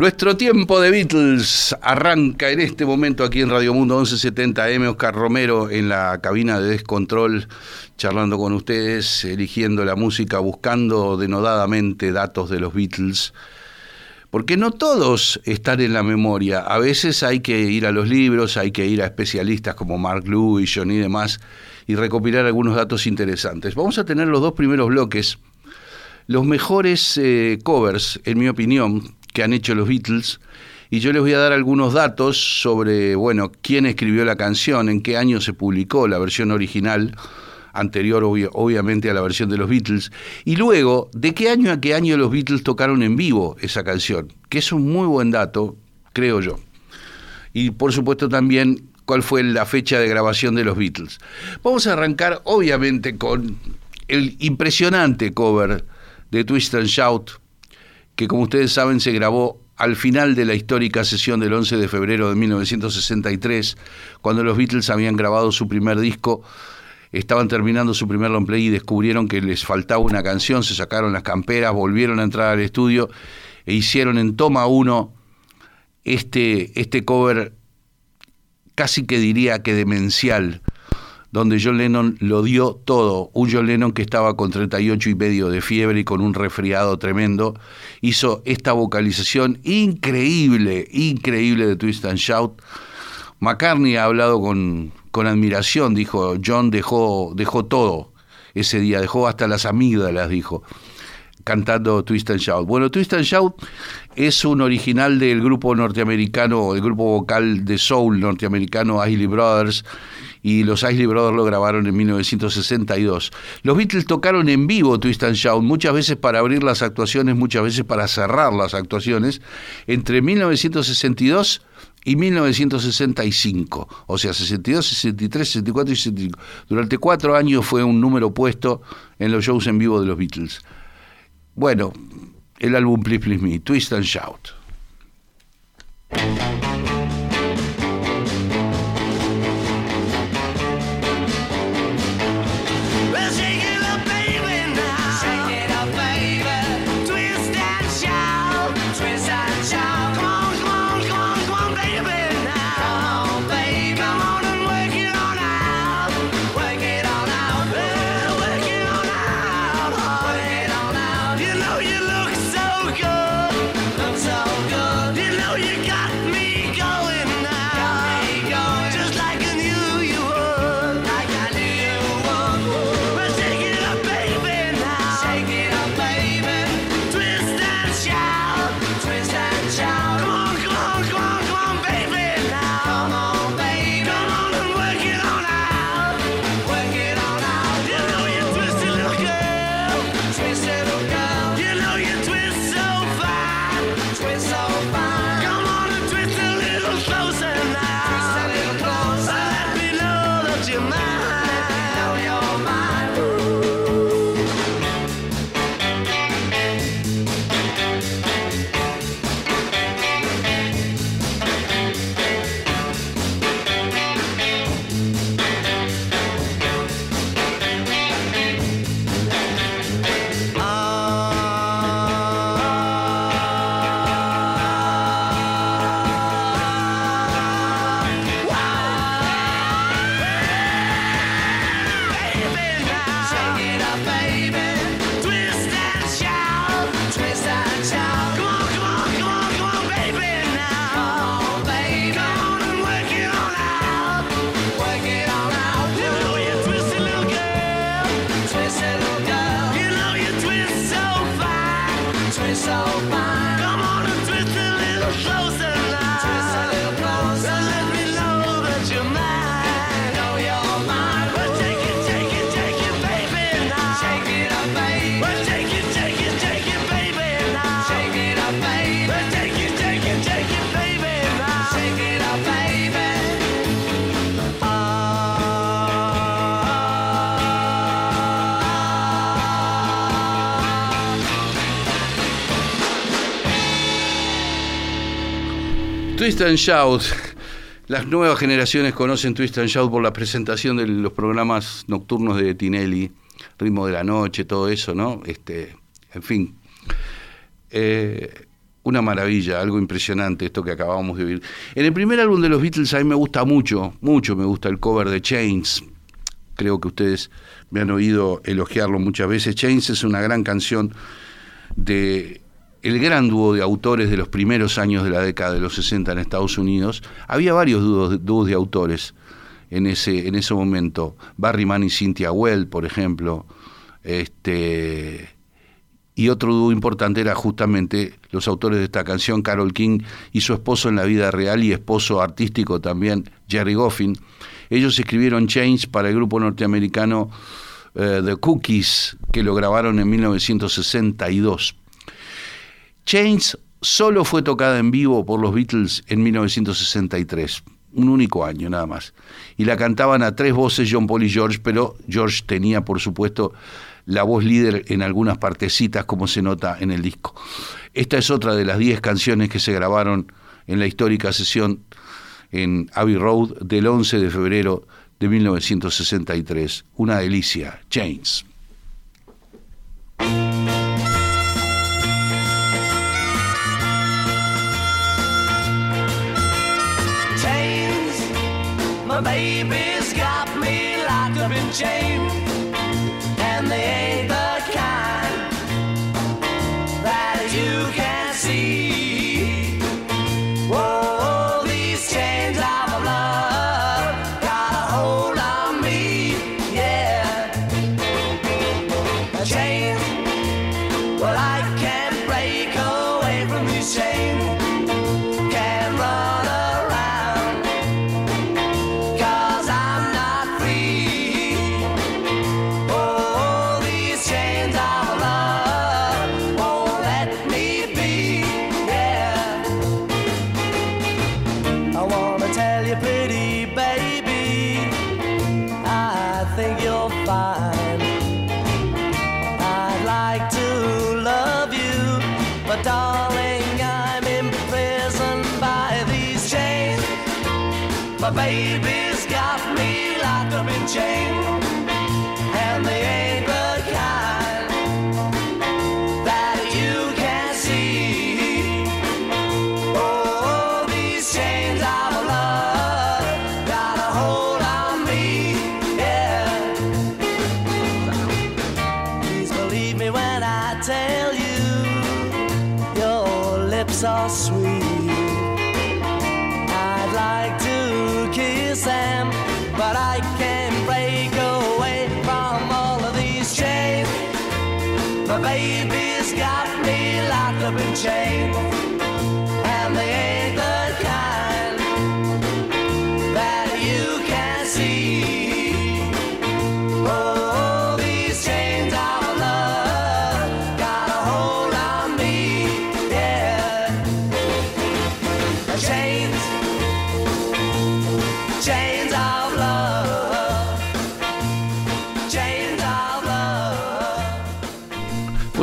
Nuestro tiempo de Beatles arranca en este momento aquí en Radio Mundo 1170M. Oscar Romero en la cabina de Descontrol, charlando con ustedes, eligiendo la música, buscando denodadamente datos de los Beatles. Porque no todos están en la memoria. A veces hay que ir a los libros, hay que ir a especialistas como Mark Lewis, y demás, y recopilar algunos datos interesantes. Vamos a tener los dos primeros bloques. Los mejores eh, covers, en mi opinión, que han hecho los Beatles y yo les voy a dar algunos datos sobre, bueno, quién escribió la canción, en qué año se publicó la versión original, anterior obviamente a la versión de los Beatles, y luego de qué año a qué año los Beatles tocaron en vivo esa canción, que es un muy buen dato, creo yo. Y por supuesto también cuál fue la fecha de grabación de los Beatles. Vamos a arrancar obviamente con el impresionante cover de Twist and Shout que como ustedes saben se grabó al final de la histórica sesión del 11 de febrero de 1963, cuando los Beatles habían grabado su primer disco, estaban terminando su primer long play y descubrieron que les faltaba una canción, se sacaron las camperas, volvieron a entrar al estudio e hicieron en toma uno este, este cover casi que diría que demencial donde John Lennon lo dio todo. Un John Lennon que estaba con 38 y medio de fiebre y con un resfriado tremendo, hizo esta vocalización increíble, increíble de Twist and Shout. McCartney ha hablado con, con admiración, dijo, John dejó, dejó todo ese día, dejó hasta las amígdalas, dijo cantando Twist and Shout. Bueno, Twist and Shout es un original del grupo norteamericano, el grupo vocal de soul norteamericano Isley Brothers, y los Isley Brothers lo grabaron en 1962. Los Beatles tocaron en vivo Twist and Shout, muchas veces para abrir las actuaciones, muchas veces para cerrar las actuaciones, entre 1962 y 1965, o sea, 62, 63, 64 y 65. Durante cuatro años fue un número puesto en los shows en vivo de los Beatles. Bueno, el álbum Please Please Me, Twist and Shout. Twist and Shout. Las nuevas generaciones conocen Twist and Shout por la presentación de los programas nocturnos de Tinelli, Ritmo de la Noche, todo eso, ¿no? Este, en fin. Eh, una maravilla, algo impresionante esto que acabamos de vivir. En el primer álbum de los Beatles a mí me gusta mucho, mucho me gusta el cover de Chains. Creo que ustedes me han oído elogiarlo muchas veces. Chains es una gran canción de el gran dúo de autores de los primeros años de la década de los 60 en Estados Unidos. Había varios dúos, de autores en ese, en ese momento. Barry Mann y Cynthia Well, por ejemplo. Este, y otro dúo importante era justamente los autores de esta canción, Carol King y su esposo en la vida real y esposo artístico también, Jerry Goffin. Ellos escribieron Chains para el grupo norteamericano eh, The Cookies, que lo grabaron en 1962. Chains solo fue tocada en vivo por los Beatles en 1963 un único año nada más. Y la cantaban a tres voces John Paul y George, pero George tenía, por supuesto, la voz líder en algunas partecitas, como se nota en el disco. Esta es otra de las diez canciones que se grabaron en la histórica sesión en Abbey Road del 11 de febrero de 1963. Una delicia, Chains. change.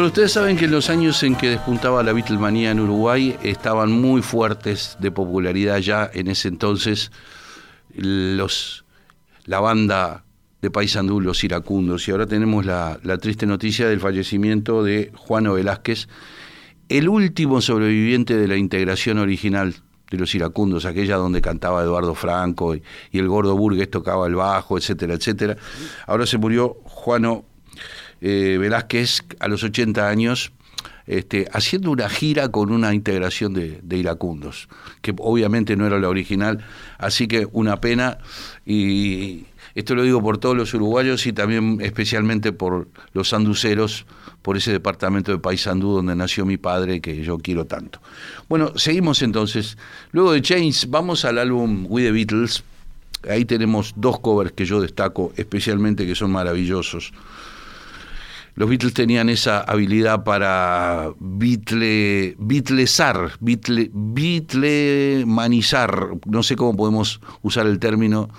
Ustedes saben que en los años en que despuntaba la Beatlemanía en Uruguay estaban muy fuertes de popularidad ya en ese entonces los, la banda de Paysandú, los iracundos, y ahora tenemos la, triste noticia del fallecimiento de Juano Velázquez, el último sobreviviente de la integración original de los iracundos, aquella donde cantaba Eduardo Franco y, y el gordo Burgues tocaba el bajo, etcétera, etcétera. Ahora se murió Juano eh, Velázquez a los 80 años, este, haciendo una gira con una integración de, iracundos, que obviamente no era la original, así que una pena, y esto lo digo por todos los uruguayos y también especialmente por los sanduceros, por ese departamento de Paysandú donde nació mi padre, que yo quiero tanto. Bueno, seguimos entonces. Luego de Chains, vamos al álbum We the Beatles. Ahí tenemos dos covers que yo destaco especialmente que son maravillosos. Los Beatles tenían esa habilidad para bitle, bitlesar, no sé cómo podemos usar el término,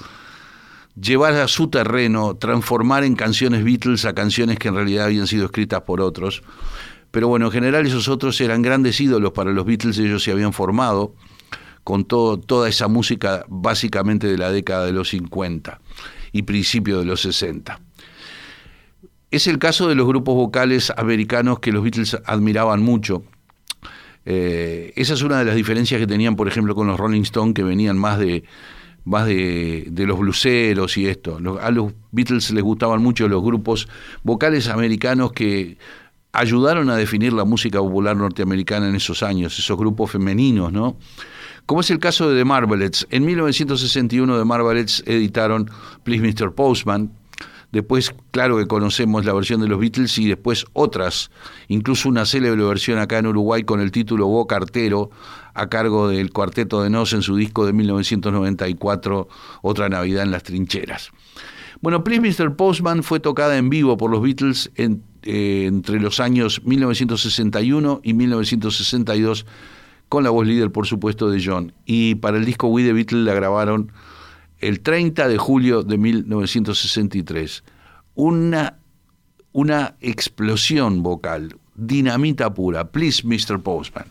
llevar a su terreno, transformar en canciones Beatles a canciones que en realidad habían sido escritas por otros. Pero bueno, en general esos otros eran grandes ídolos para los Beatles, ellos se habían formado con todo, toda esa música básicamente de la década de los 50 y principio de los 60. Es el caso de los grupos vocales americanos que los Beatles admiraban mucho. Eh, esa es una de las diferencias que tenían, por ejemplo, con los Rolling Stones, que venían más de más de, de los bluseros y esto. A los Beatles les gustaban mucho los grupos vocales americanos que ayudaron a definir la música popular norteamericana en esos años, esos grupos femeninos, ¿no? Como es el caso de The Marvelettes. En 1961 The Marvelettes editaron Please Mr. Postman, Después, claro que conocemos la versión de los Beatles y después otras, incluso una célebre versión acá en Uruguay con el título Bo Cartero, a cargo del Cuarteto de Nos en su disco de 1994, Otra Navidad en las Trincheras. Bueno, Please Mr. Postman fue tocada en vivo por los Beatles eh, entre los años 1961 y 1962, con la voz líder, por supuesto, de John. Y para el disco We the Beatles la grabaron el 30 de julio de 1963. Una, una explosión vocal, dinamita pura. Please, Mr. Postman.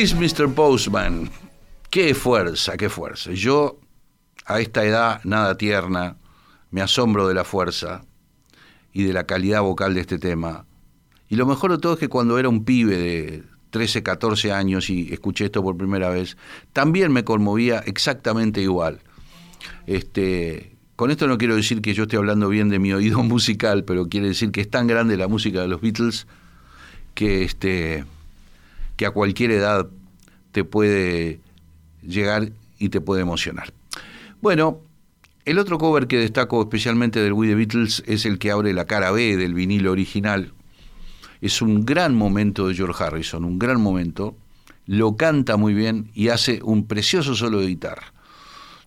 Mr. Postman. Qué fuerza, qué fuerza. Yo, a esta edad nada tierna, me asombro de la fuerza y de la calidad vocal de este tema. Y lo mejor de todo es que cuando era un pibe de 13, 14 años y escuché esto por primera vez, también me conmovía exactamente igual. Este, con esto no quiero decir que yo esté hablando bien de mi oído musical, pero quiere decir que es tan grande la música de los Beatles que este que a cualquier edad te puede llegar y te puede emocionar. Bueno, el otro cover que destaco especialmente del We The Beatles es el que abre la cara B del vinilo original. Es un gran momento de George Harrison, un gran momento. Lo canta muy bien y hace un precioso solo de guitarra.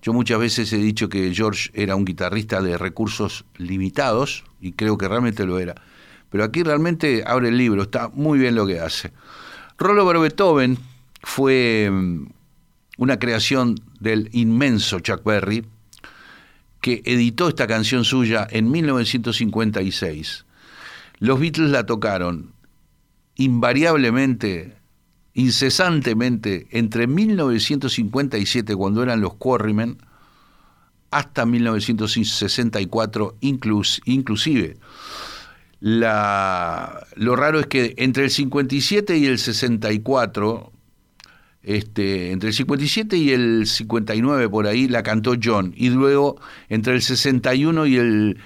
Yo muchas veces he dicho que George era un guitarrista de recursos limitados y creo que realmente lo era. Pero aquí realmente abre el libro, está muy bien lo que hace. Rollo Beethoven fue mm, una creación del inmenso Chuck Berry, que editó esta canción suya en 1956. Los Beatles la tocaron invariablemente, incesantemente, entre 1957, cuando eran los Quarrymen, hasta 1964 inclusive. La, lo raro es que entre el 57 y el 64 Este, entre el 57 y el 59 por ahí la cantó John y luego entre el 61 y el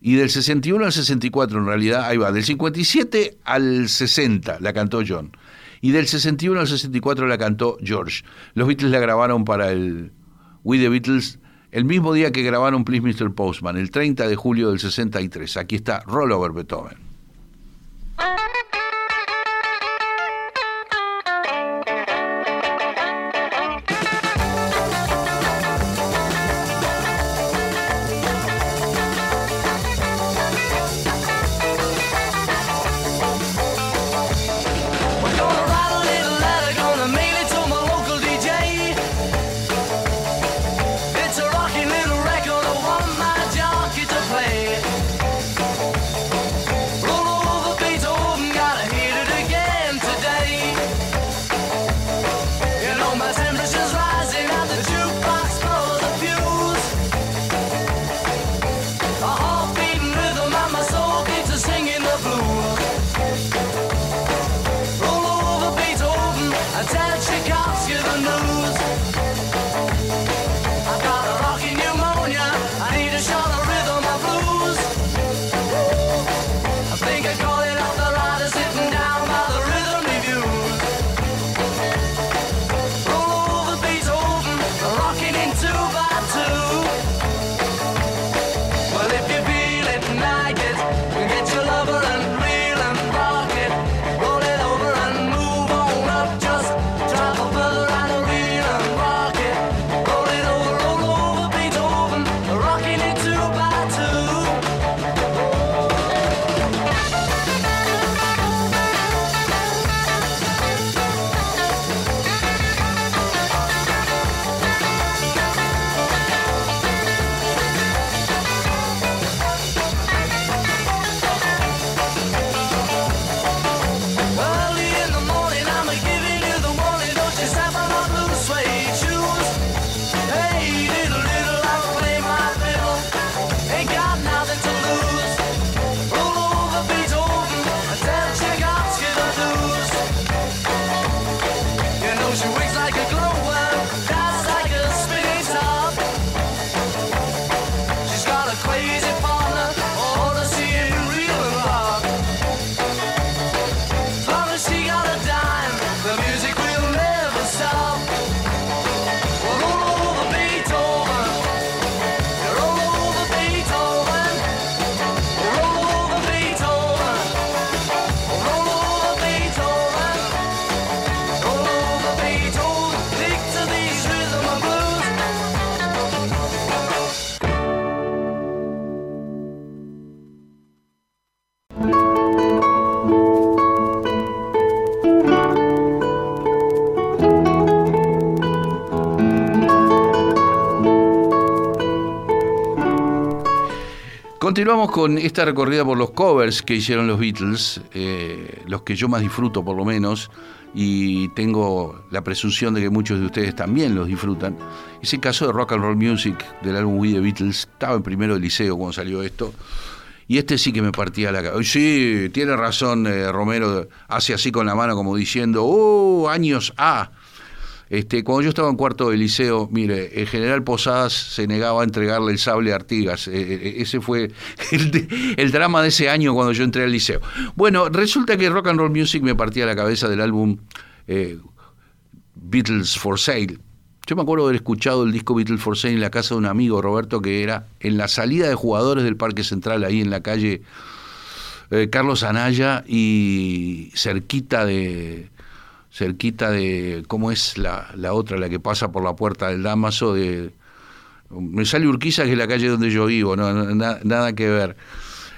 y del 61 al 64 en realidad, ahí va, del 57 al 60 la cantó John y del 61 al 64 la cantó George. Los Beatles la grabaron para el We the Beatles el mismo día que grabaron Please Mr. Postman, el 30 de julio del 63. Aquí está Rollover Beethoven. Continuamos con esta recorrida por los covers que hicieron los Beatles, eh, los que yo más disfruto por lo menos, y tengo la presunción de que muchos de ustedes también los disfrutan. Ese caso de Rock and Roll Music del álbum We the Beatles, estaba en primero de liceo cuando salió esto, y este sí que me partía la cabeza. Sí, tiene razón eh, Romero, hace así con la mano como diciendo, ¡oh, años A! Este, cuando yo estaba en cuarto de liceo, mire, el general Posadas se negaba a entregarle el sable a Artigas. Eh, eh, ese fue el, drama de ese año cuando yo entré al liceo. Bueno, resulta que Rock and Roll Music me partía la cabeza del álbum eh, Beatles for Sale. Yo me acuerdo haber escuchado el disco Beatles for Sale en la casa de un amigo, Roberto, que era en la salida de jugadores del Parque Central, ahí en la calle Carlos Anaya y cerquita de cerquita de, ¿cómo es la, la otra, la que pasa por la puerta del Damaso? De, me sale Urquiza, que es la calle donde yo vivo, no, nada que ver.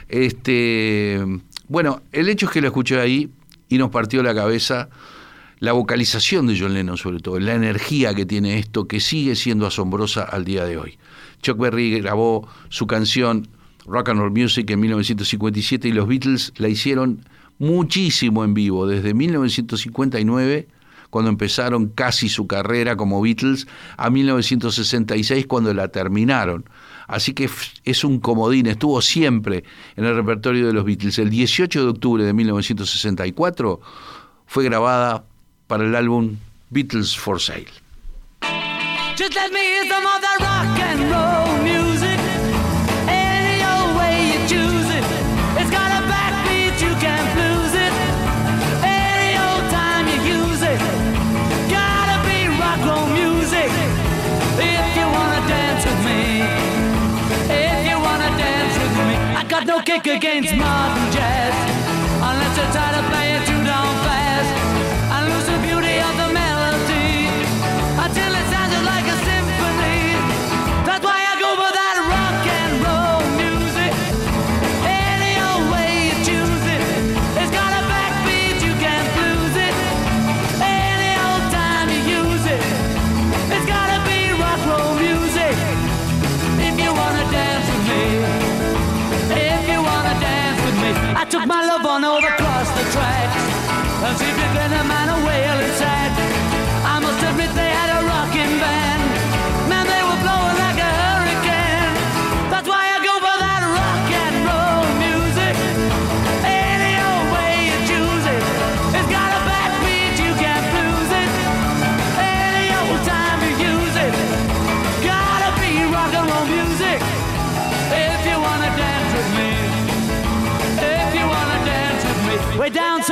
Este, bueno, el hecho es que lo escuché ahí y nos partió la cabeza la vocalización de John Lennon sobre todo, la energía que tiene esto, que sigue siendo asombrosa al día de hoy. Chuck Berry grabó su canción Rock and Roll Music en 1957 y los Beatles la hicieron muchísimo en vivo, desde 1959, cuando empezaron casi su carrera como Beatles, a 1966, cuando la terminaron. Así que es un comodín, estuvo siempre en el repertorio de los Beatles. El 18 de octubre de 1964 fue grabada para el álbum Beatles for Sale. Just let me rock and roll kick against modern jazz unless you're tired of playing.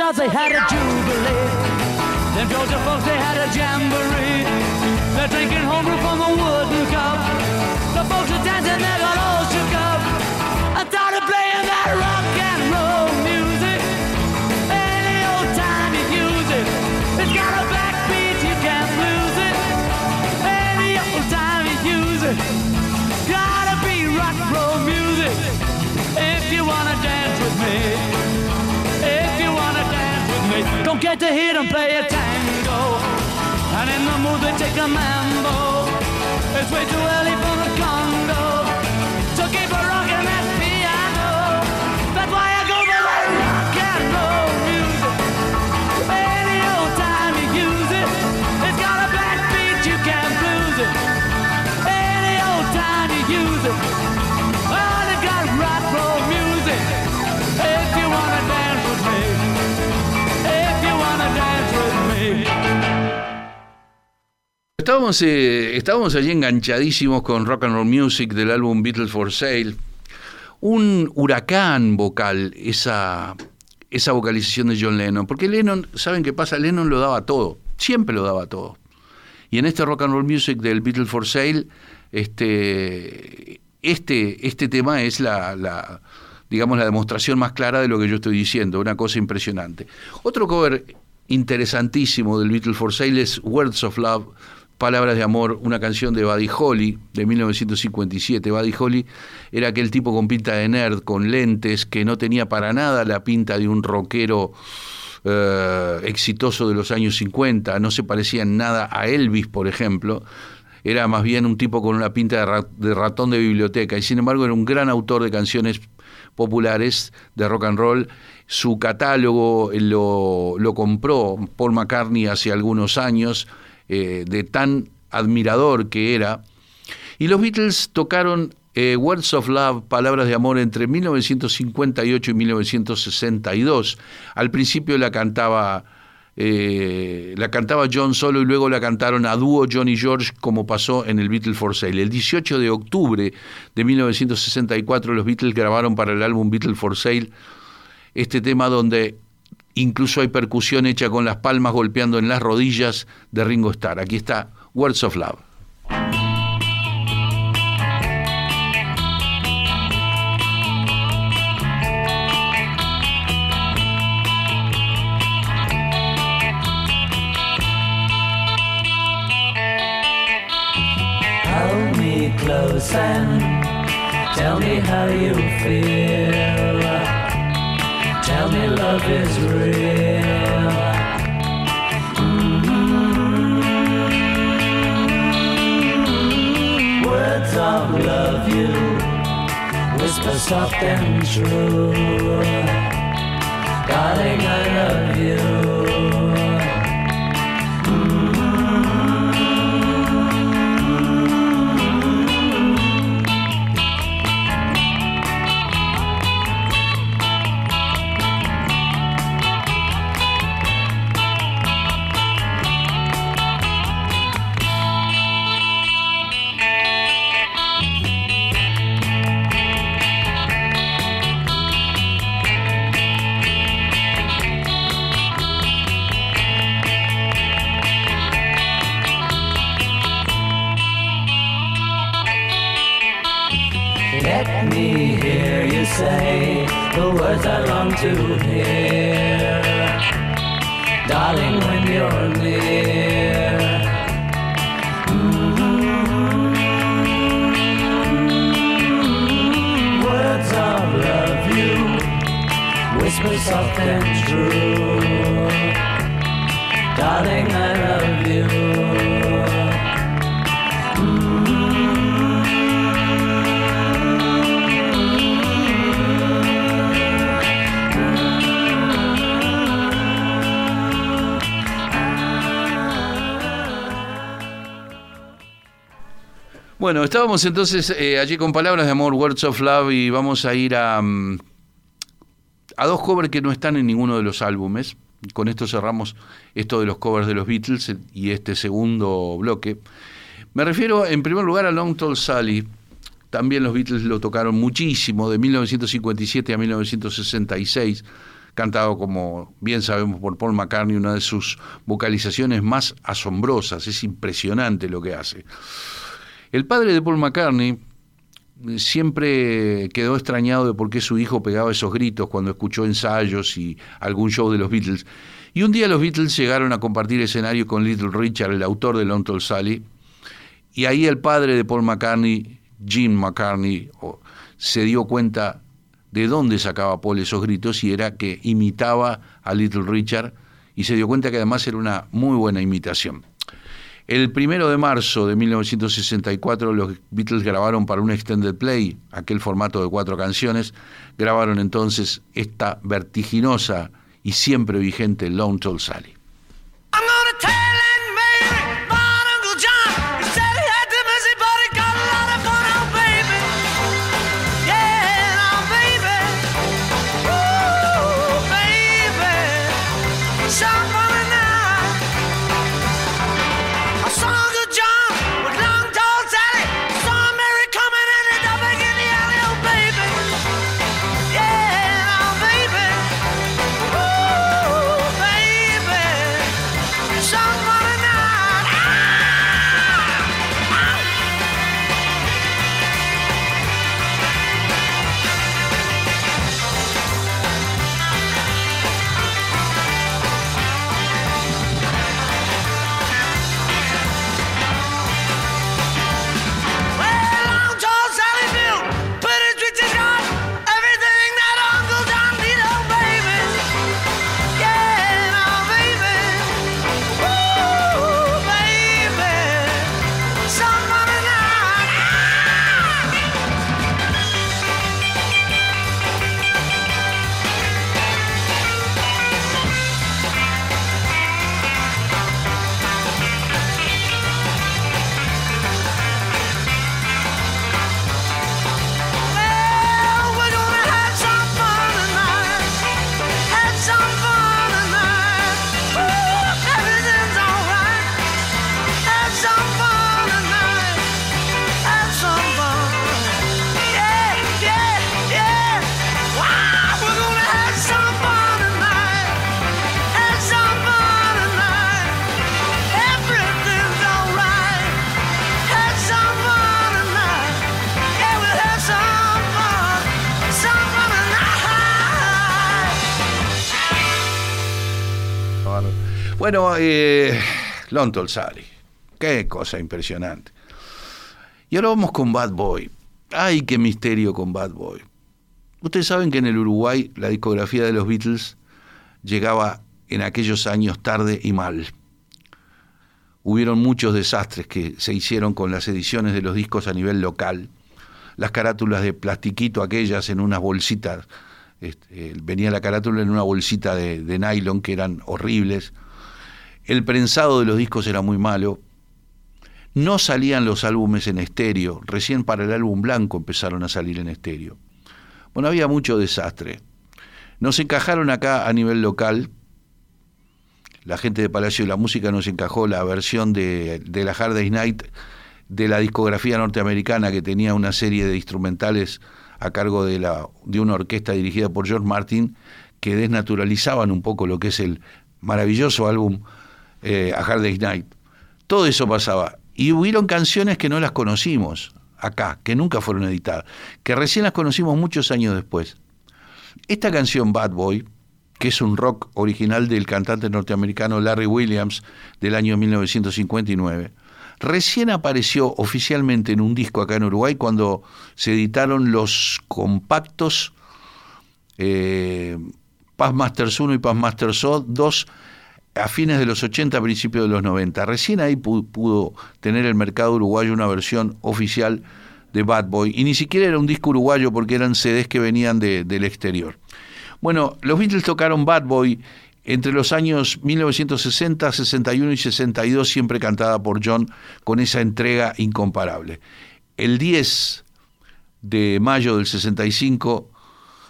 South they had a jubilee. Them Georgia folks they had a jamboree. They're drinking homebrew from a Don't get to hear them play a tango. And in the mood they take a mambo. It's way too early Estábamos, eh, estábamos allí enganchadísimos con Rock and Roll Music del álbum Beatles for Sale. Un huracán vocal, esa, esa vocalización de John Lennon. Porque Lennon, ¿saben qué pasa? Lennon lo daba todo, siempre lo daba todo. Y en este Rock and Roll Music del Beatles for Sale, este, este, este tema es la, la, digamos, la demostración más clara de lo que yo estoy diciendo, una cosa impresionante. Otro cover interesantísimo del Beatles for Sale es Words of Love, Palabras de Amor, una canción de Buddy Holly de 1957. Buddy Holly era aquel tipo con pinta de nerd, con lentes, que no tenía para nada la pinta de un rockero eh, exitoso de los años 50, no se parecía en nada a Elvis, por ejemplo. Era más bien un tipo con una pinta de, ra de ratón de biblioteca y sin embargo era un gran autor de canciones populares de rock and roll. Su catálogo lo, lo compró Paul McCartney hace algunos años eh, de tan admirador que era. Y los Beatles tocaron eh, Words of Love, Palabras de Amor, entre 1958 y 1962. Al principio la cantaba, eh, la cantaba John solo y luego la cantaron a dúo John y George, como pasó en el Beatles for Sale. El 18 de octubre de 1964 los Beatles grabaron para el álbum Beatles for Sale este tema donde Incluso hay percusión hecha con las palmas golpeando en las rodillas de Ringo Starr. Aquí está Words of Love. Close and tell me how you feel. Tell me love is real. Mm-hmm. Words of love you whisper soft and true. Darling, I love you. Say the words I long to hear. Darling, when you're near. Mm, Words of love you whisper soft and true. Estábamos entonces eh, allí con palabras de amor, Words of Love, y vamos a ir a, mm, a dos covers que no están en ninguno de los álbumes. Con esto cerramos esto de los covers de los Beatles y este segundo bloque. Me refiero en primer lugar a Long Tall Sally. También los Beatles lo tocaron muchísimo, de 1957 a 1966, cantado como bien sabemos por Paul McCartney, una de sus vocalizaciones más asombrosas. Es impresionante lo que hace. El padre de Paul McCartney siempre quedó extrañado de por qué su hijo pegaba esos gritos cuando escuchó ensayos y algún show de los Beatles. Y un día los Beatles llegaron a compartir escenario con Little Richard, el autor de Long Tall Sally, y ahí el padre de Paul McCartney, Jim McCartney, se dio cuenta de dónde sacaba Paul esos gritos y era que imitaba a Little Richard y se dio cuenta que además era una muy buena imitación. El primero de marzo de 1964 los Beatles grabaron para un extended play, aquel formato de cuatro canciones, grabaron entonces esta vertiginosa y siempre vigente Lone Tall Sally. Bueno, eh, Sally. Qué cosa impresionante. Y ahora vamos con Bad Boy. Ay, qué misterio con Bad Boy. Ustedes saben que en el Uruguay la discografía de los Beatles llegaba en aquellos años tarde y mal. Hubieron muchos desastres que se hicieron con las ediciones de los discos a nivel local. Las carátulas de plastiquito, aquellas en unas bolsitas. este, venía la carátula en una bolsita de, de nylon que eran horribles. El prensado de los discos era muy malo. No salían los álbumes en estéreo. Recién para el álbum blanco empezaron a salir en estéreo. Bueno, había mucho desastre. Nos encajaron acá a nivel local. La gente de Palacio de la Música nos encajó la versión de, de la Hard Day's Night de la discografía norteamericana que tenía una serie de instrumentales a cargo de, la, de una orquesta dirigida por George Martin que desnaturalizaban un poco lo que es el maravilloso álbum eh, A Hard Day's Night. Todo eso pasaba. Y hubieron canciones que no las conocimos. acá, que nunca fueron editadas, que recién las conocimos muchos años después. Esta canción Bad Boy, que es un rock original del cantante norteamericano Larry Williams del año 1959, recién apareció oficialmente en un disco acá en Uruguay cuando se editaron los compactos eh, Masters 1 y Paz Masters 2 a fines de los 80, principios de los 90. Recién ahí pudo, tener el mercado uruguayo una versión oficial de Bad Boy. Y ni siquiera era un disco uruguayo porque eran CDs que venían del exterior. Bueno, los Beatles tocaron Bad Boy entre los años 1960, 61 y 62, siempre cantada por John con esa entrega incomparable. El 10 de mayo del 65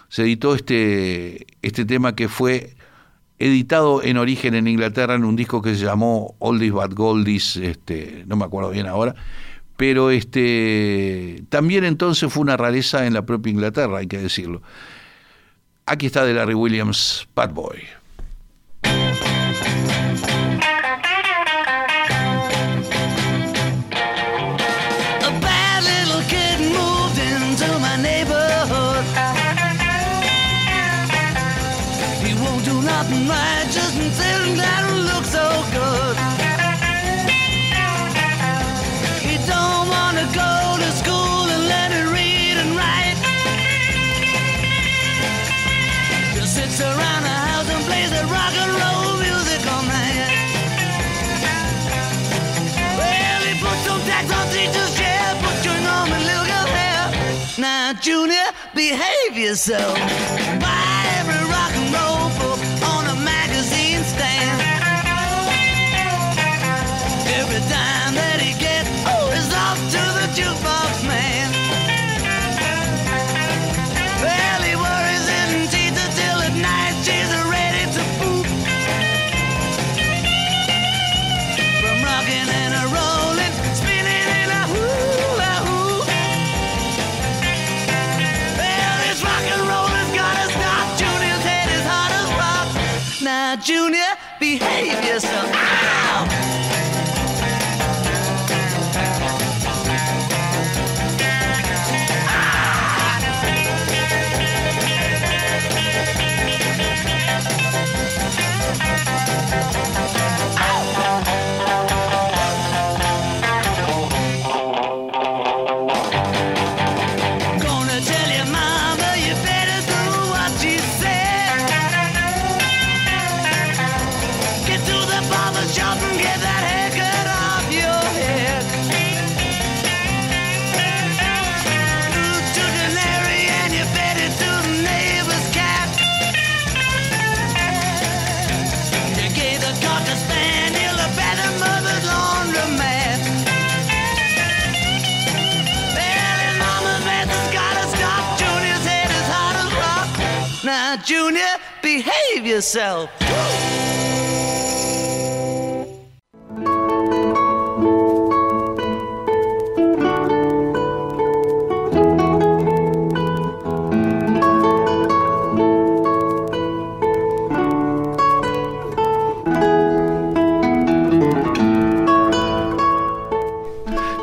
se editó este, este tema que fue editado en origen en Inglaterra en un disco que se llamó Oldies But Goldies, este, no me acuerdo bien ahora, pero este, también entonces fue una rareza en la propia Inglaterra, hay que decirlo. Aquí está de Larry Williams, Bad Boy. Yourself. Buy behave yourself.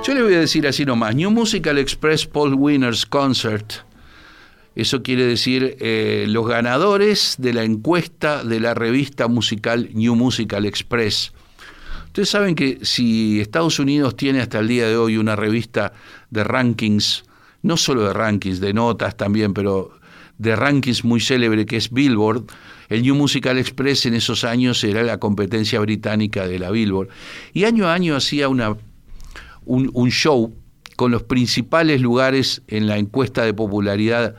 Yo le voy a decir así nomás, New Musical Express Paul Winners Concert. Eso quiere decir eh, los ganadores de la encuesta de la revista musical New Musical Express. Ustedes saben que si Estados Unidos tiene hasta el día de hoy una revista de rankings, no solo de rankings, de notas también, pero de rankings muy célebre que es Billboard, el New Musical Express en esos años era la competencia británica de la Billboard. Y año a año hacía una un, un show con los principales lugares en la encuesta de popularidad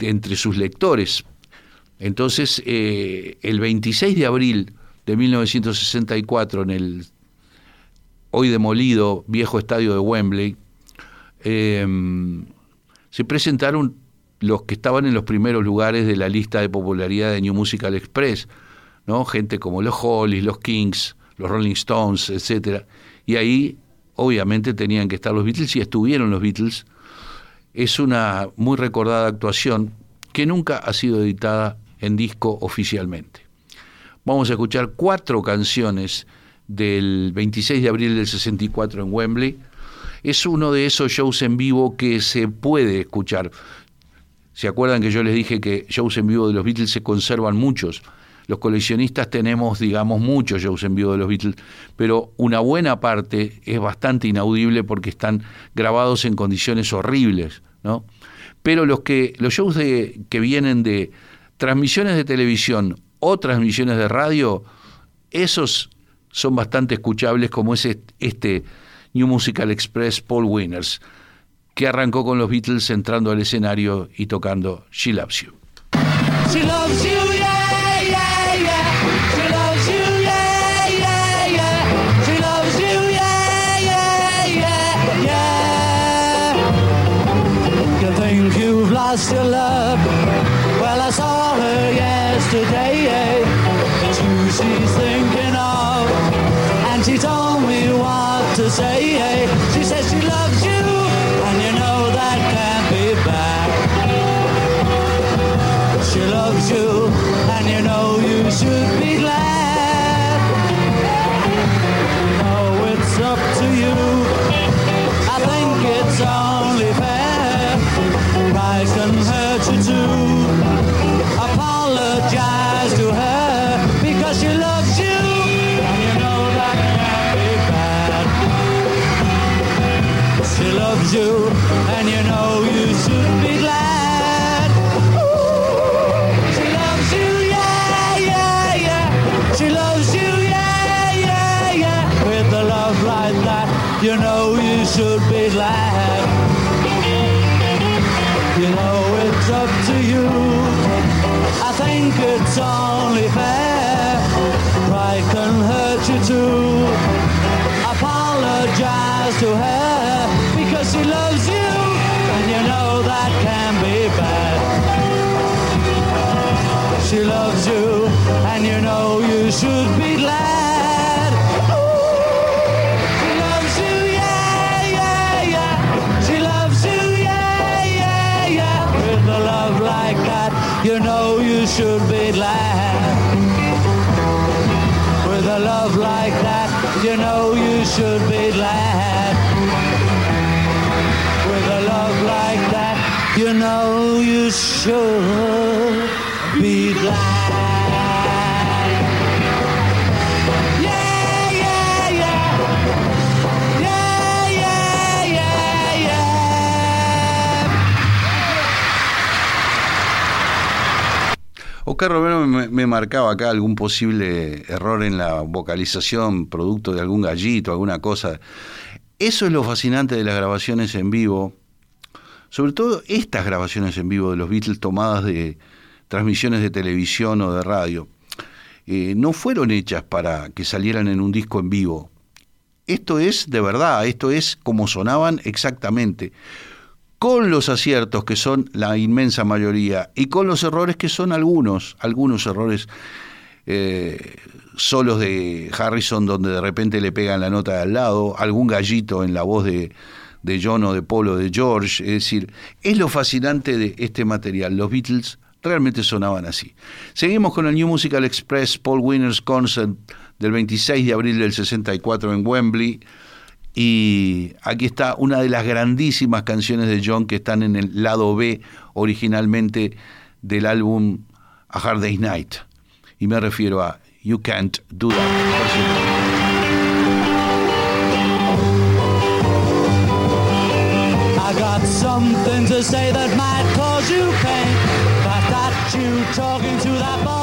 entre sus lectores. Entonces, eh, el 26 de abril de 1964, en el hoy demolido viejo estadio de Wembley, eh, se presentaron los que estaban en los primeros lugares de la lista de popularidad de New Musical Express, ¿no? Gente como los Hollies, los Kings, los Rolling Stones, etcétera. Y ahí obviamente tenían que estar los Beatles y estuvieron los Beatles. Es una muy recordada actuación que nunca ha sido editada en disco oficialmente. Vamos a escuchar cuatro canciones del 26 de abril del 64 en Wembley. es uno de esos shows en vivo que se puede escuchar. ¿Se acuerdan que yo les dije que shows en vivo de los Beatles se conservan muchos? Los coleccionistas tenemos, digamos, muchos shows en vivo de los Beatles, pero una buena parte es bastante inaudible porque están grabados en condiciones horribles, ¿no? Pero los que los shows de, que vienen de transmisiones de televisión o transmisiones de radio, esos son bastante escuchables como es este New Musical Express Paul Winners, que arrancó con los Beatles entrando al escenario y tocando She Loves You. She loves you, I still you, and you know you should be glad. She loves you, yeah, yeah, yeah. She loves you, yeah, yeah, yeah. With a love like that, you know you should be glad. You know it's up to you. I think it's only fair. Pride can hurt you too. Apologize to her she loves you, and you know that can be bad. She loves you, and you know you should be glad. She loves you, yeah, yeah, yeah. She loves you, yeah, yeah, yeah. With a love like that, you know you should be glad. With a love like that, you know you should be glad. Know you should be glad. Oscar Romero me, me marcaba acá algún posible error en la vocalización, producto de algún gallito, alguna cosa. Eso es lo fascinante de las grabaciones en vivo, sobre todo estas grabaciones en vivo de los Beatles tomadas de transmisiones de televisión o de radio. Eh, no fueron hechas para que salieran en un disco en vivo. Esto es de verdad, esto es como sonaban exactamente con los aciertos que son la inmensa mayoría y con los errores que son algunos, algunos errores eh, solos de Harrison donde de repente le pegan la nota de al lado, algún gallito en la voz de, de John o de Paul o de George, es decir, es lo fascinante de este material, los Beatles realmente sonaban así. Seguimos con el New Musical Express Paul Winners Concert del 26 de abril del 64 en Wembley. Y aquí está una de las grandísimas canciones de John que están en el lado B originalmente del álbum A Hard Day's Night. Y me refiero a You Can't Do That. To say that might cause you pain. But that you talking to that boy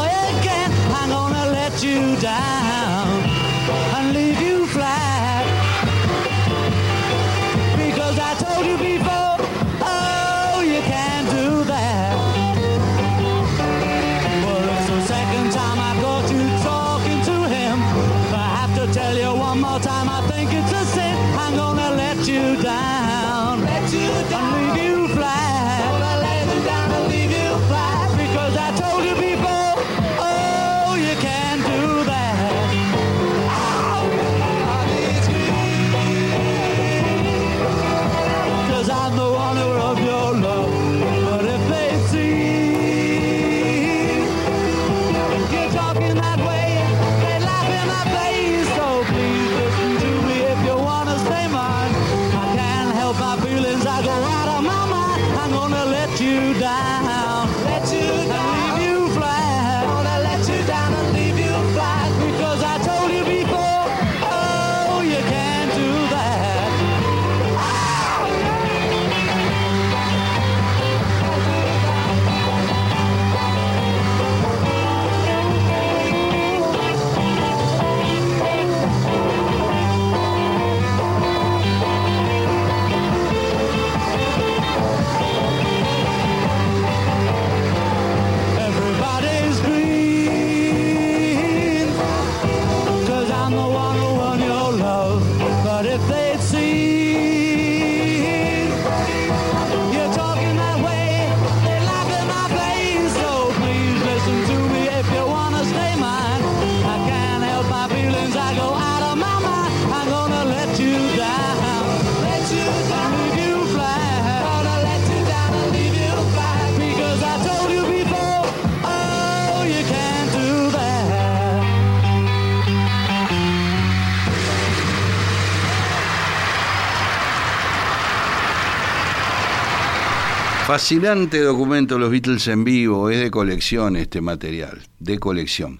Fascinante documento Los Beatles en vivo, es de colección este material, de colección.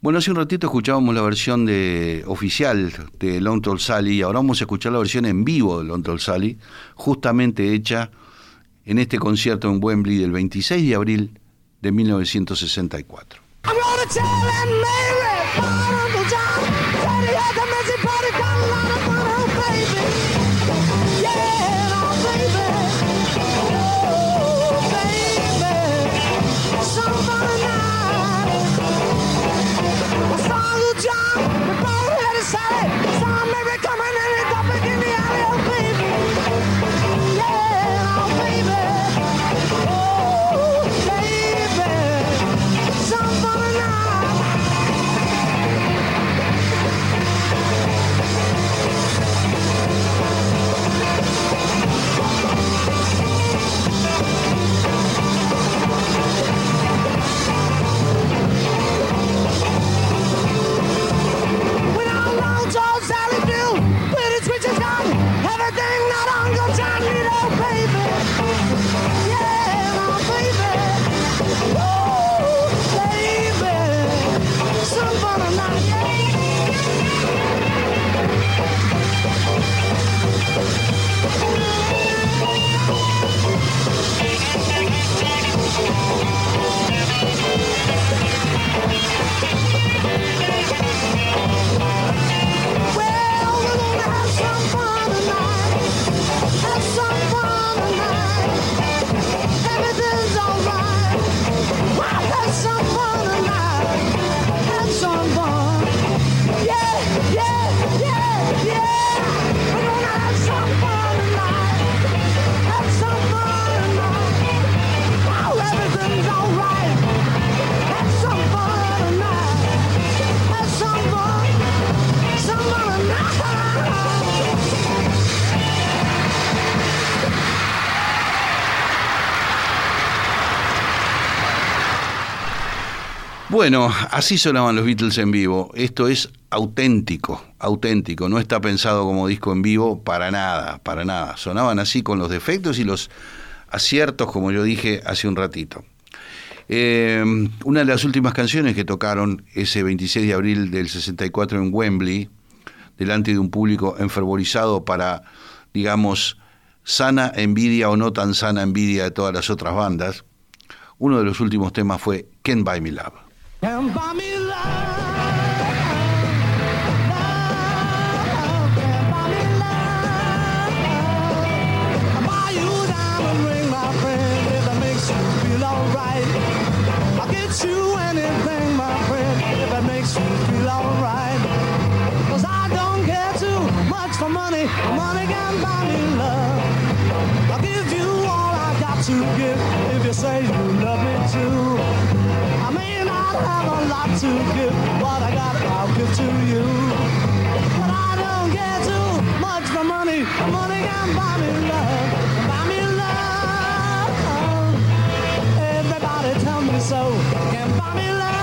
Bueno, hace un ratito escuchábamos la versión de, oficial de Long Tall Sally y ahora vamos a escuchar la versión en vivo de Long Tall Sally, justamente hecha en este concierto en Wembley del 26 de abril de 1964. Bueno, así sonaban los Beatles en vivo. Esto es auténtico, auténtico. No está pensado como disco en vivo para nada, para nada. Sonaban así con los defectos y los aciertos, como yo dije hace un ratito. Eh, una de las últimas canciones que tocaron ese 26 de abril del 64 en Wembley, delante de un público enfervorizado para, digamos, sana envidia o no tan sana envidia de todas las otras bandas, uno de los últimos temas fue Can't Buy Me Love. And buy me love. I'll get you anything, my friend, if makes you feel alright. Cause I don't care too much for money, money can buy me love. I'll give you all I got to give if you say you love me too. To give, what I got I'll give to you. But I don't care too much for money. Money can buy me love, buy me love. Everybody tell me so. Can buy me love.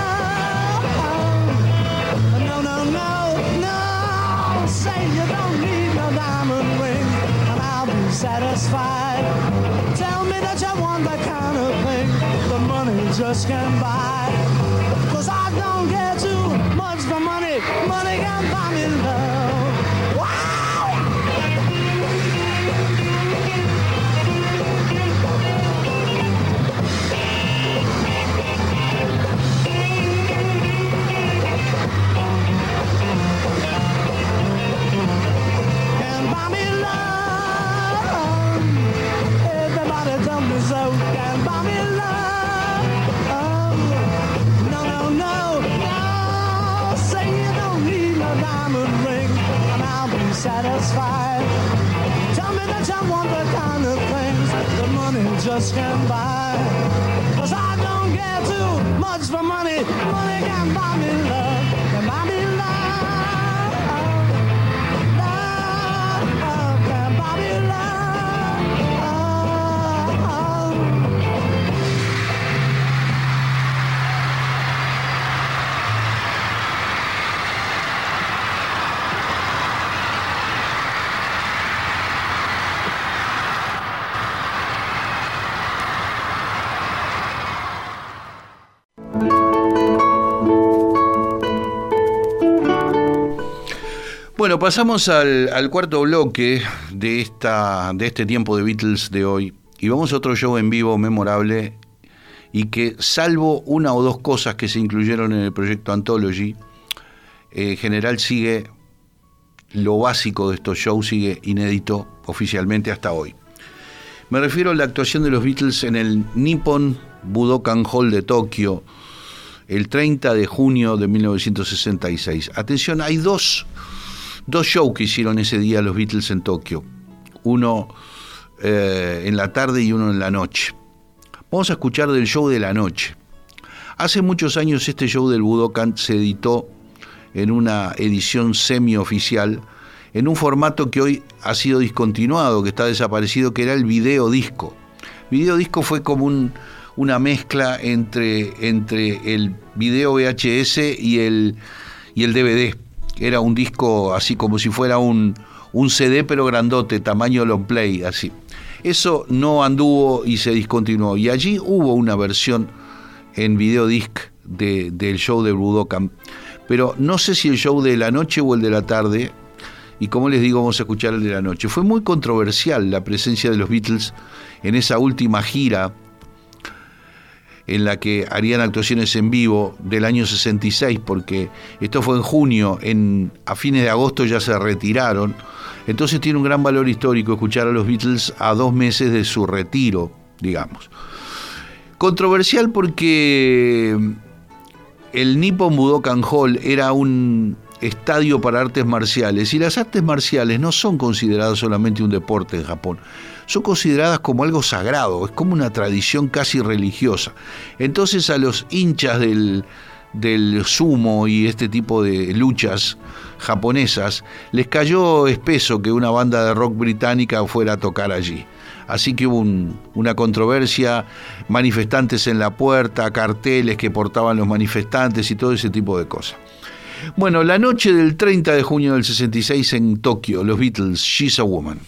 Satisfied. Tell me that you want that kind of thing the money just can't buy. Cause I don't care too much for money. Money can buy me love. Diamond ring, and I'll be satisfied. Tell me that you want the kind of things that money just can't buy. Cause I don't care too much for money. Money can buy me love. Bueno, pasamos al, cuarto bloque de, esta, de este tiempo de Beatles de hoy y vamos a otro show en vivo memorable y que salvo una o dos cosas que se incluyeron en el proyecto Anthology, eh, en general sigue lo básico de estos shows, sigue inédito oficialmente hasta hoy. Me refiero a la actuación de los Beatles en el Nippon Budokan Hall de Tokio el 30 de junio de 1966. Atención, hay dos, dos shows que hicieron ese día los Beatles en Tokio. Uno eh, en la tarde y uno en la noche. Vamos a escuchar del show de la noche. Hace muchos años este show del Budokan se editó en una edición semioficial, en un formato que hoy ha sido discontinuado, que está desaparecido, que era el video disco. Video disco fue como un, una mezcla entre, el video VHS y el DVD. Era un disco así como si fuera un, un CD pero grandote, tamaño long play, así. Eso no anduvo y se discontinuó. Y allí hubo una versión en videodisc de, del show de Budokan. Pero no sé si el show de la noche o el de la tarde, y como les digo, vamos a escuchar el de la noche. Fue muy controversial la presencia de los Beatles en esa última gira en la que harían actuaciones en vivo del año 66, porque esto fue en junio, en, a fines de agosto ya se retiraron. Entonces tiene un gran valor histórico escuchar a los Beatles a dos meses de su retiro, digamos. Controversial porque el Nippon Budokan Hall era un estadio para artes marciales y las artes marciales no son consideradas solamente un deporte en Japón, son consideradas como algo sagrado, es como una tradición casi religiosa. Entonces a los hinchas del, del sumo y este tipo de luchas japonesas, les cayó espeso que una banda de rock británica fuera a tocar allí. Así que hubo un- una controversia, manifestantes en la puerta, carteles que portaban los manifestantes y todo ese tipo de cosas. Bueno, la noche del 30 de junio del 66 en Tokio, los Beatles, She's a Woman.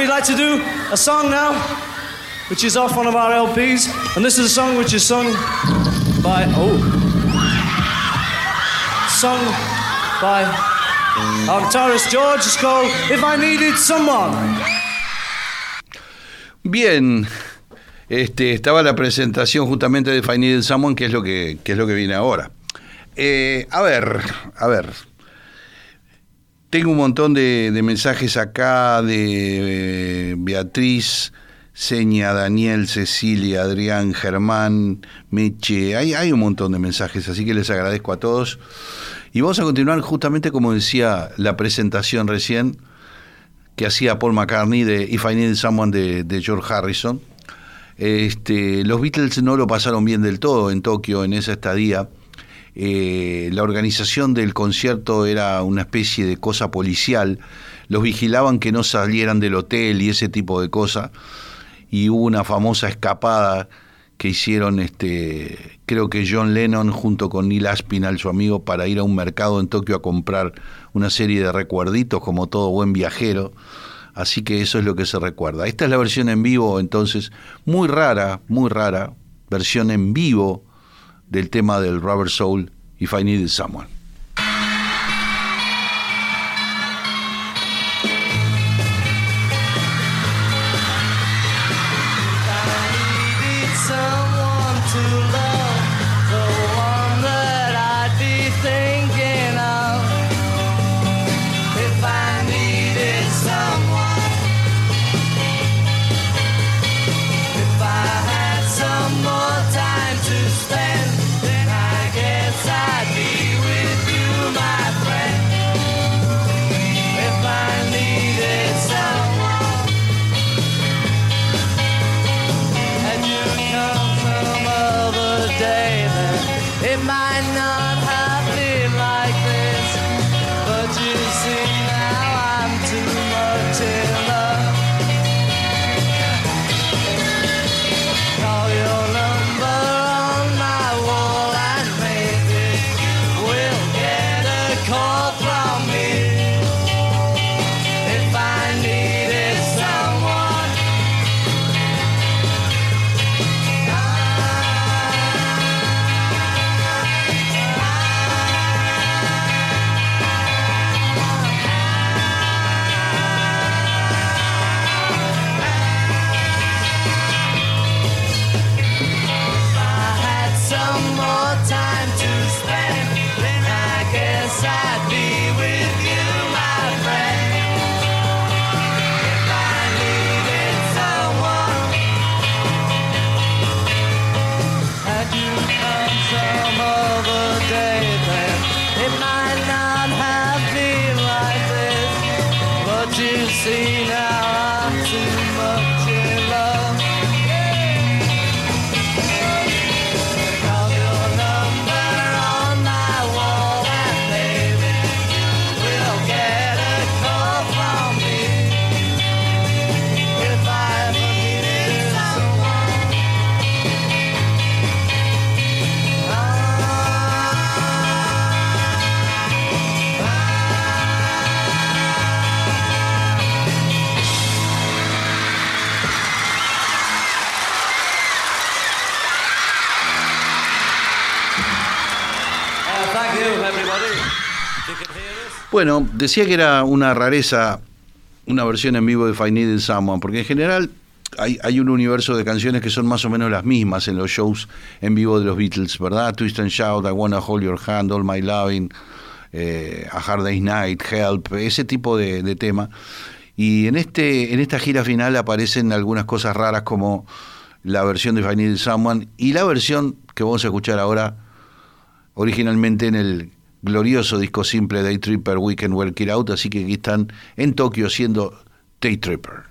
We'd like to do a song now, which is off one of our LPs. And this is a song which is sung by, oh, sung by our guitarist George. It's called If I Needed Someone. Bien, este, estaba la presentación justamente de Find Needed Someone, que es lo que, que es lo que viene ahora. Eh, a ver, a ver. Tengo un montón de, mensajes acá de eh, Beatriz, Seña, Daniel, Cecilia, Adrián, Germán, Meche. Hay, hay un montón de mensajes, así que les agradezco a todos. Y vamos a continuar justamente como decía la presentación recién que hacía Paul McCartney de If I Need Someone de, de George Harrison. Este, los Beatles no lo pasaron bien del todo en Tokio en esa estadía. Eh, la organización del concierto era una especie de cosa policial. Los vigilaban que no salieran del hotel y ese tipo de cosas. Y hubo una famosa escapada que hicieron, este, creo que John Lennon junto con Neil Aspinall, su amigo, para ir a un mercado en Tokio a comprar una serie de recuerditos como todo buen viajero. Así que eso es lo que se recuerda. Esta es la versión en vivo, entonces, muy rara, muy rara, versión en vivo del tema del Rubber Soul, If I Needed Someone. Bueno, decía que era una rareza una versión en vivo de Find Needed Someone, porque en general hay, hay un universo de canciones que son más o menos las mismas en los shows en vivo de los Beatles, ¿verdad? Twist and Shout, I Wanna Hold Your Hand, All My Loving, eh, A Hard Day's Night, Help, ese tipo de, de tema. Y en, este, en esta gira final aparecen algunas cosas raras como la versión de Find Needed Someone y la versión que vamos a escuchar ahora originalmente en el glorioso disco simple Day Tripper Weekend Work It Out, así que aquí están en Tokio siendo Day Tripper.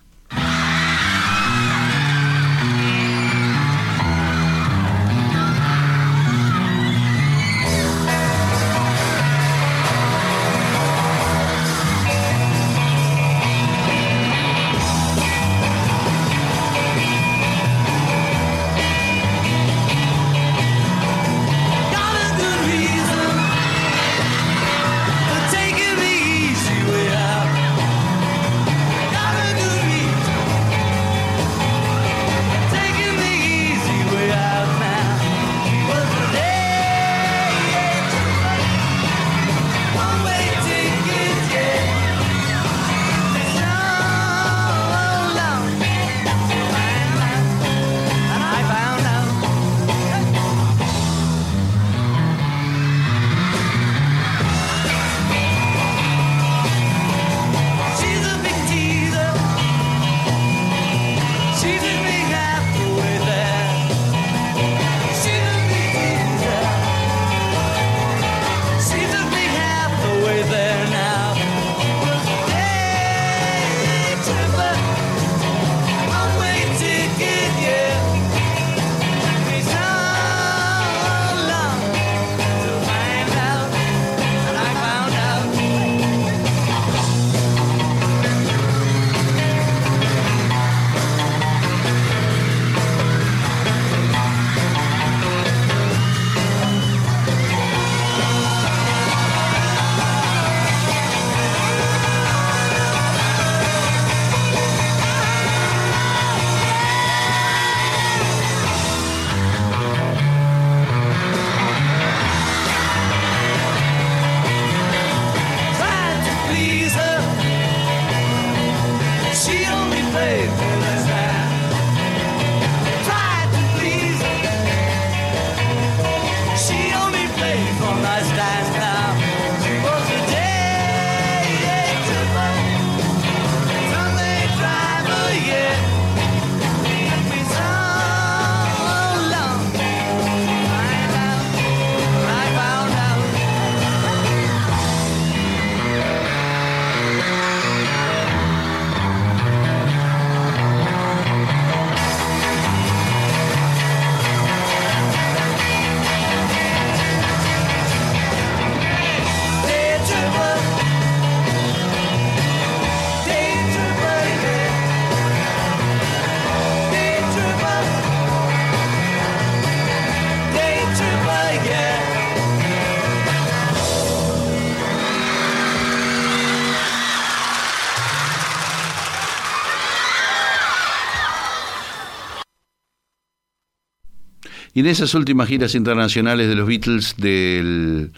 En esas últimas giras internacionales de los Beatles del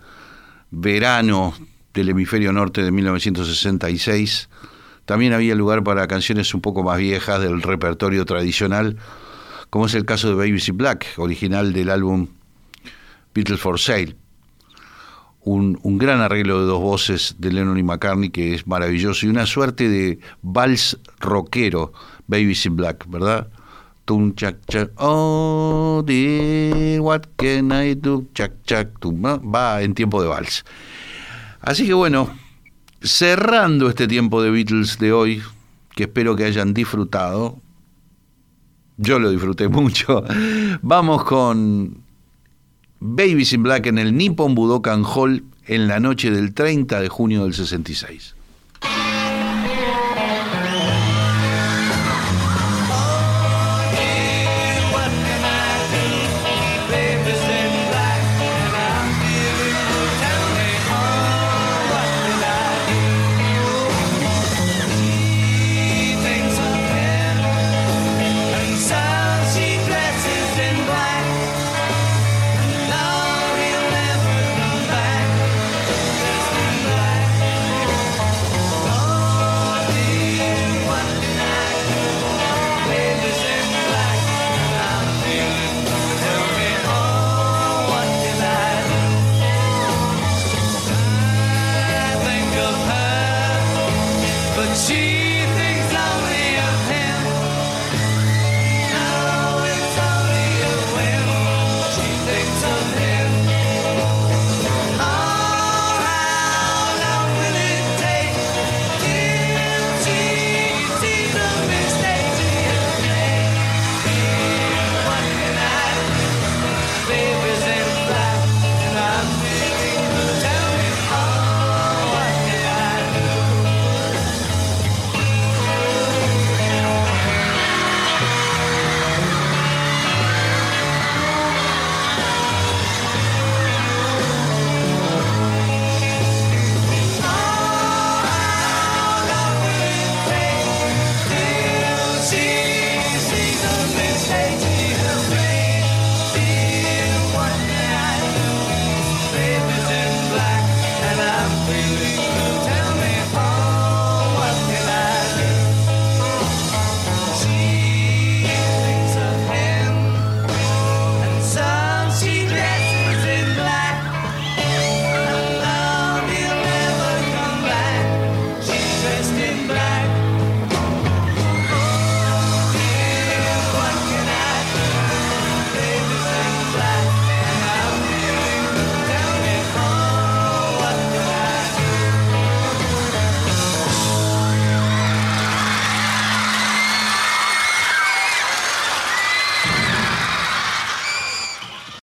verano del hemisferio norte de 1966, también había lugar para canciones un poco más viejas del repertorio tradicional, como es el caso de Babies in Black, original del álbum Beatles for Sale. Un, un, gran arreglo de dos voces de Lennon y McCartney que es maravilloso y una suerte de vals rockero, Babies in Black, ¿verdad? Tum, chac, chac, oh dear, what can I do? Chac, chac, tum, va en tiempo de vals. Así que bueno, cerrando este tiempo de Beatles de hoy, que espero que hayan disfrutado, yo lo disfruté mucho, vamos con Babies in Black en el Nippon Budokan Hall en la noche del 30 de junio del 66.